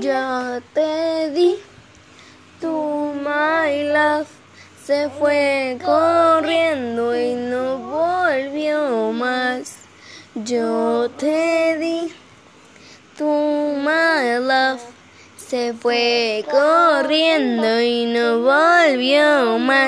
Yo te di tu my love, se fue corriendo y no volvió más. Yo te di tu my love, se fue corriendo y no volvió más.